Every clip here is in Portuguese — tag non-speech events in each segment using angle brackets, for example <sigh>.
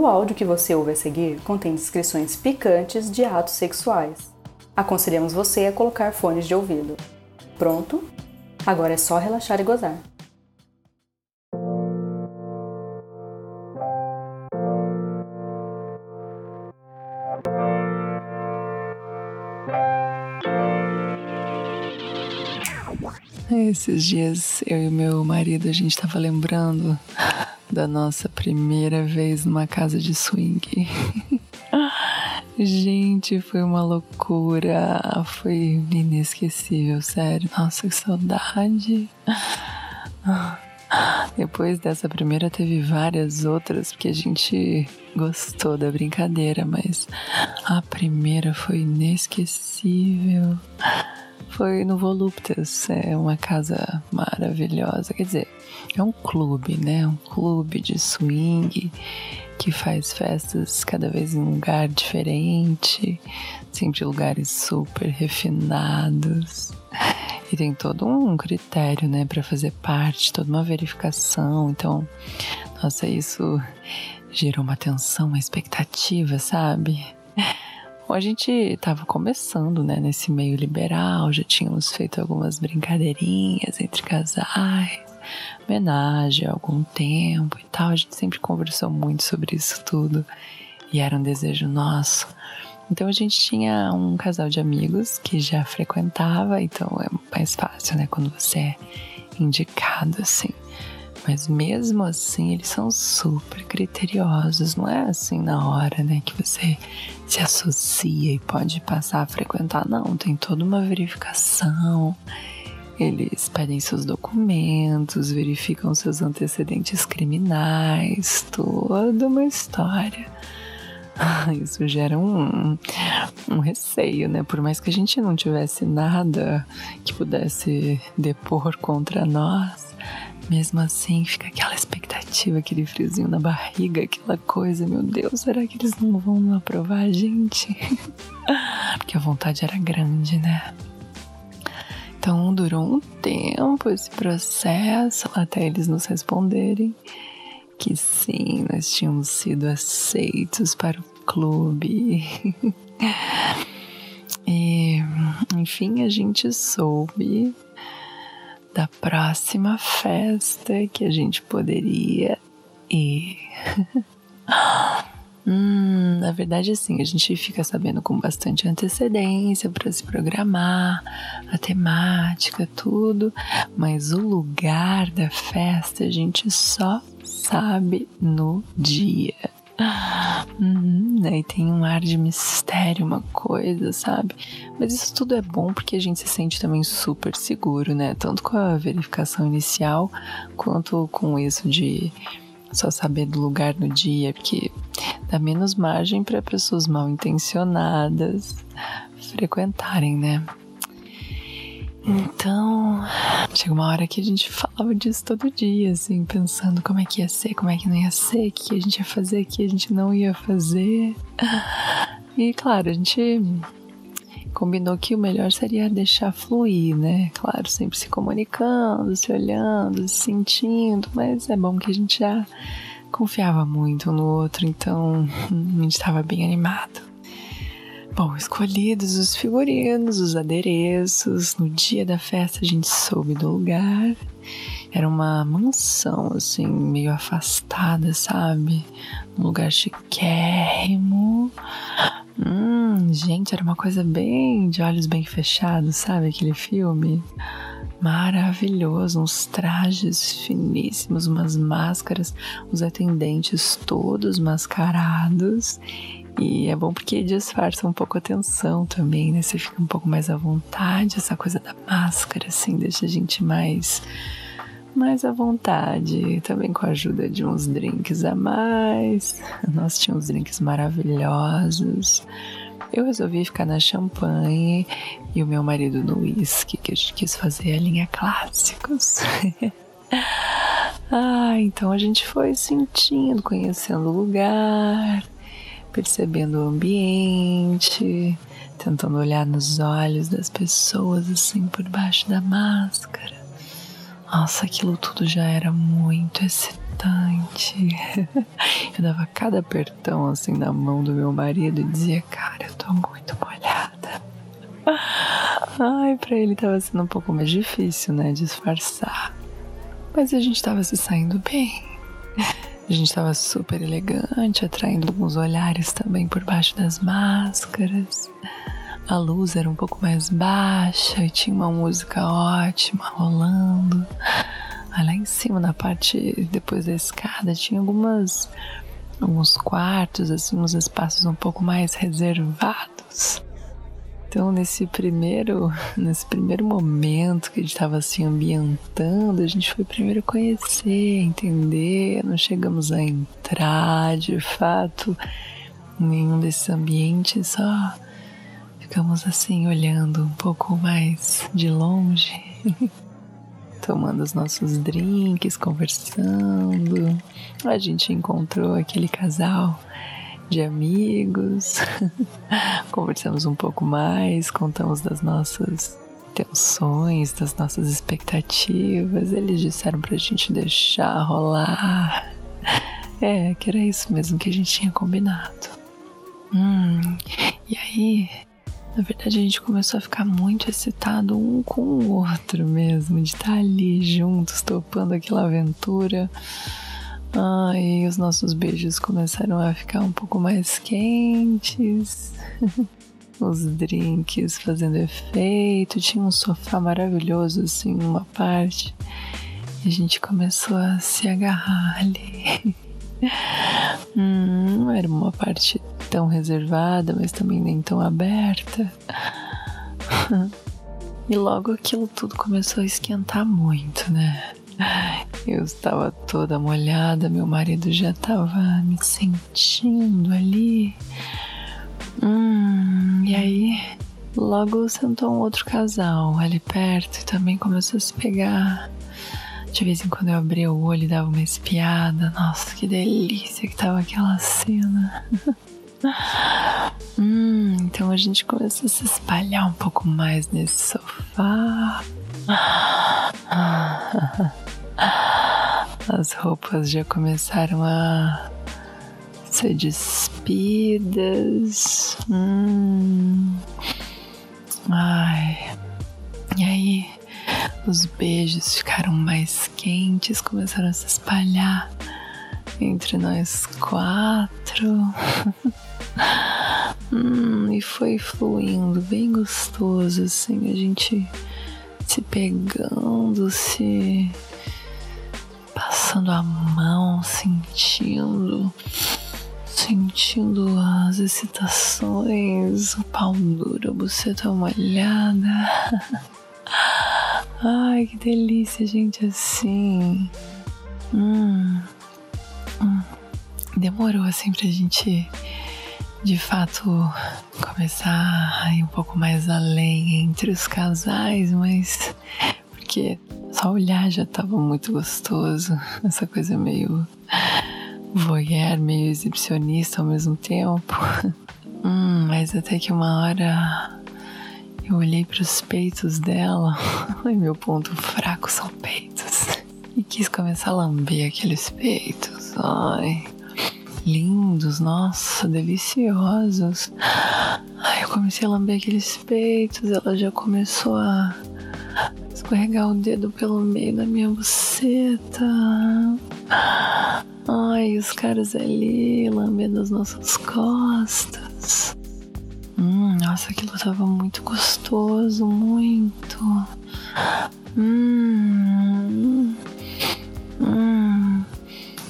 O áudio que você ouve a seguir contém descrições picantes de atos sexuais. Aconselhamos você a colocar fones de ouvido. Pronto? Agora é só relaxar e gozar. Esses dias eu e meu marido a gente tava lembrando da nossa primeira vez numa casa de swing. <laughs> Gente, foi uma loucura. Foi inesquecível, sério. Nossa, que saudade. <laughs> Depois dessa primeira, teve várias outras, porque a gente gostou da brincadeira, mas a primeira foi inesquecível. Foi no Voluptas, é uma casa maravilhosa. Quer dizer, é um clube, né? Um clube de swing que faz festas cada vez em um lugar diferente, sempre lugares super refinados. E tem todo um critério, né, para fazer parte, toda uma verificação. Então, nossa, isso gerou uma tensão, uma expectativa, sabe? Bom, a gente estava começando, né, nesse meio liberal, já tínhamos feito algumas brincadeirinhas entre casais, homenagem há algum tempo e tal. A gente sempre conversou muito sobre isso tudo e era um desejo nosso. Então a gente tinha um casal de amigos que já frequentava, então é mais fácil, né, quando você é indicado assim. Mas mesmo assim, eles são super criteriosos. Não é assim na hora, né, que você se associa e pode passar a frequentar. Não, tem toda uma verificação. Eles pedem seus documentos, verificam seus antecedentes criminais, toda uma história. Isso gera um, um receio, né? Por mais que a gente não tivesse nada que pudesse depor contra nós, mesmo assim, fica aquela expectativa, aquele friozinho na barriga, aquela coisa, meu Deus, será que eles não vão aprovar a gente? <laughs> Porque a vontade era grande, né? Então durou um tempo esse processo até eles nos responderem que sim, nós tínhamos sido aceitos para o clube. <laughs> e, enfim, a gente soube da próxima festa que a gente poderia ir. <laughs> hum, na verdade, assim, a gente fica sabendo com bastante antecedência para se programar, a temática, tudo, mas o lugar da festa a gente só sabe no dia. E tem um ar de mistério, uma coisa, sabe? Mas isso tudo é bom porque a gente se sente também super seguro, né? Tanto com a verificação inicial, quanto com isso de só saber do lugar no dia, porque dá menos margem para pessoas mal intencionadas frequentarem, né? Então, chega uma hora que a gente falava disso todo dia, assim, pensando como é que ia ser, como é que não ia ser, o que a gente ia fazer, o que a gente não ia fazer. E claro, a gente combinou que o melhor seria deixar fluir, né? Claro, sempre se comunicando, se olhando, se sentindo, mas é bom que a gente já confiava muito um no outro, então a gente estava bem animado. Bom, escolhidos os figurinos, os adereços, no dia da festa a gente soube do lugar. Era uma mansão, assim, meio afastada, sabe? Um lugar chiquérrimo. Hum, gente, era uma coisa bem de olhos bem fechados, sabe? Aquele filme maravilhoso, uns trajes finíssimos, umas máscaras, os atendentes todos mascarados e é bom porque disfarça um pouco a tensão também, né? Você fica um pouco mais à vontade, essa coisa da máscara, assim, deixa a gente mais, mais à vontade. Também com a ajuda de uns drinks a mais. Nós tínhamos drinks maravilhosos. Eu resolvi ficar na champanhe e o meu marido no whisky, que a gente quis fazer a linha clássicos. <laughs> ah, então a gente foi sentindo, conhecendo o lugar percebendo o ambiente, tentando olhar nos olhos das pessoas assim por baixo da máscara. Nossa, aquilo tudo já era muito excitante. <laughs> Eu dava cada apertão assim na mão do meu marido e dizia, cara, eu tô muito molhada. <laughs> Ai, pra ele tava sendo um pouco mais difícil, né? Disfarçar. Mas a gente tava se saindo bem. A gente tava super elegante, atraindo alguns olhares também por baixo das máscaras. A luz era um pouco mais baixa e tinha uma música ótima rolando. lá em cima, na parte depois da escada, tinha algumas alguns quartos, assim, uns espaços um pouco mais reservados. Então, nesse primeiro, <laughs> nesse primeiro momento que a gente estava se ambientando, a gente foi primeiro conhecer, entender, não chegamos a entrar de fato em nenhum desses ambientes, só ficamos assim olhando um pouco mais de longe, <laughs> tomando os nossos drinks, conversando. A gente encontrou aquele casal de amigos, <laughs> conversamos um pouco mais, contamos das nossas tensões, das nossas expectativas. Eles disseram pra gente deixar rolar. É, que era isso mesmo que a gente tinha combinado. Hum, e aí, na verdade, a gente começou a ficar muito excitado um com o outro mesmo, de estar ali juntos, topando aquela aventura. Ah, e os nossos beijos começaram a ficar um pouco mais quentes. <laughs> os drinks fazendo efeito. Tinha um sofá maravilhoso assim numa parte. E a gente começou a se agarrar ali. <laughs> hum, não era uma parte tão reservada, mas também nem tão aberta. <laughs> e logo aquilo tudo começou a esquentar muito, né? Eu estava toda molhada, meu marido já estava me sentindo ali. Hum, e aí, logo sentou um outro casal ali perto e também começou a se pegar. De vez em quando eu abria o olho e dava uma espiada. Nossa, que delícia que tava aquela cena. <laughs> hum, então a gente começou a se espalhar um pouco mais nesse sofá. <laughs> As roupas já começaram a ser despidas. Hum. Ai. E aí, os beijos ficaram mais quentes, começaram a se espalhar entre nós quatro. <laughs> hum, e foi fluindo, bem gostoso, assim, a gente se pegando, se passando a mão, sentindo, sentindo as excitações, o pau duro, a buceta molhada. <laughs> Ai, que delícia, gente, assim. Hum, hum. Demorou assim pra gente de fato começar a ir um pouco mais além entre os casais, mas porque só olhar já tava muito gostoso. Essa coisa meio voyeur, meio exibicionista ao mesmo tempo. <laughs> Hum, mas até que uma hora eu olhei para os peitos dela. <laughs> Ai, meu ponto fraco são peitos. E quis começar a lamber aqueles peitos. Ai, lindos, nossa, deliciosos. Ai, eu comecei a lamber aqueles peitos. Ela já começou a escorregar o dedo pelo meio da minha buceta. Ai, os caras ali lambendo as nossas costas. Hum, nossa, aquilo tava muito gostoso, muito. Hum. Hum.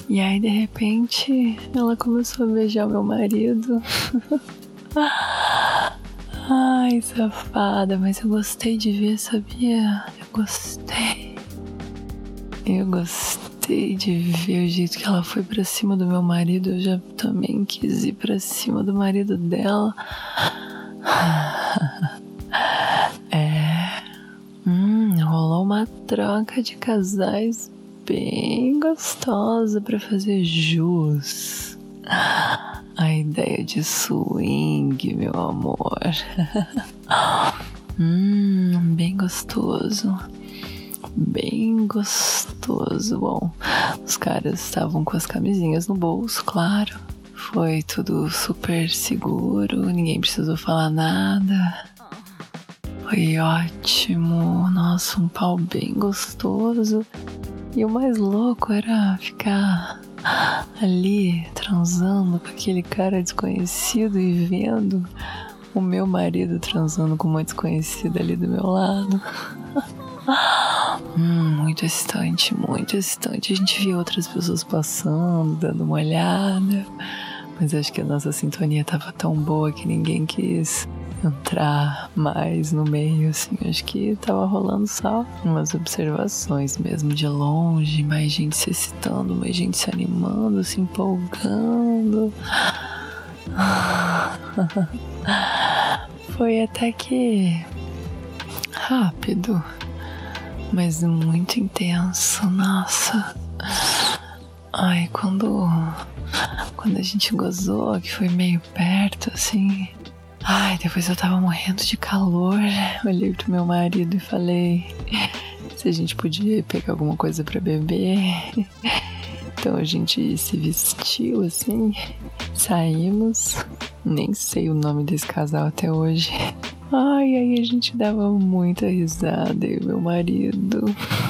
E aí, de repente, ela começou a beijar meu marido. <laughs> Ai, safada, mas eu gostei de ver, sabia? Gostei. Eu gostei de ver o jeito que ela foi pra cima do meu marido. Eu já também quis ir pra cima do marido dela. <laughs> É. Hum, rolou uma troca de casais bem gostosa para fazer jus a ideia de swing, meu amor. <laughs> hum, bem gostoso. bem gostoso. Bom, os caras estavam com as camisinhas no bolso, claro. Foi tudo super seguro, ninguém precisou falar nada. Foi ótimo, nossa, um pau bem gostoso. E o mais louco era ficar ali transando com aquele cara desconhecido e vendo o meu marido transando com uma desconhecida ali do meu lado. <laughs> hum, muito excitante, muito excitante. A gente via outras pessoas passando, dando uma olhada. Mas acho que a nossa sintonia tava tão boa que ninguém quis entrar mais no meio, assim. Acho que tava rolando só umas observações mesmo de longe, mais gente se excitando, mais gente se animando, se empolgando. <laughs> Foi até que rápido, mas muito intenso, nossa. Ai, quando quando a gente gozou, que foi meio perto assim. Ai, depois eu tava morrendo de calor. Olhei pro meu marido e falei se a gente podia pegar alguma coisa para beber. Então a gente se vestiu assim, saímos. Nem sei o nome desse casal até hoje. Ai, aí a gente dava muita risada, e meu marido.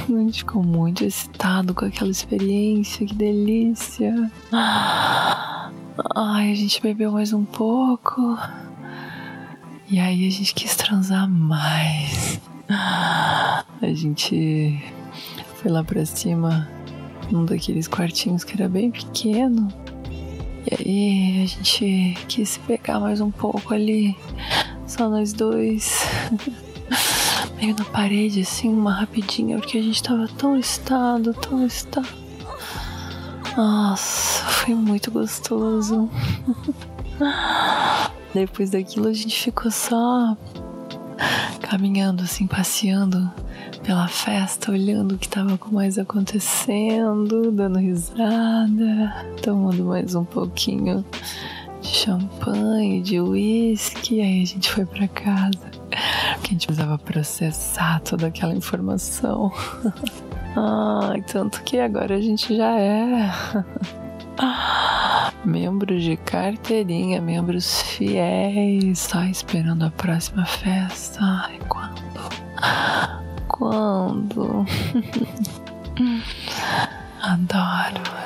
A gente ficou muito excitado com aquela experiência, que delícia. Ai, a gente bebeu mais um pouco. E aí a gente quis transar mais. A gente foi lá pra cima num daqueles quartinhos que era bem pequeno. E aí a gente quis pegar mais um pouco ali, só nós dois. <laughs> Meio na parede, assim, uma rapidinha, porque a gente tava tão estado, tão estado. Nossa, foi muito gostoso. <laughs> Depois daquilo a gente ficou só caminhando, assim, passeando pela festa, olhando o que estava mais acontecendo, dando risada, tomando mais um pouquinho de champanhe, de uísque. Aí a gente foi para casa, porque a gente precisava processar toda aquela informação. <laughs> Ai, tanto que agora a gente já é. <laughs> membros de carteirinha, membros fiéis, só esperando a próxima festa. Ai, quando? Quando? <laughs> Adoro.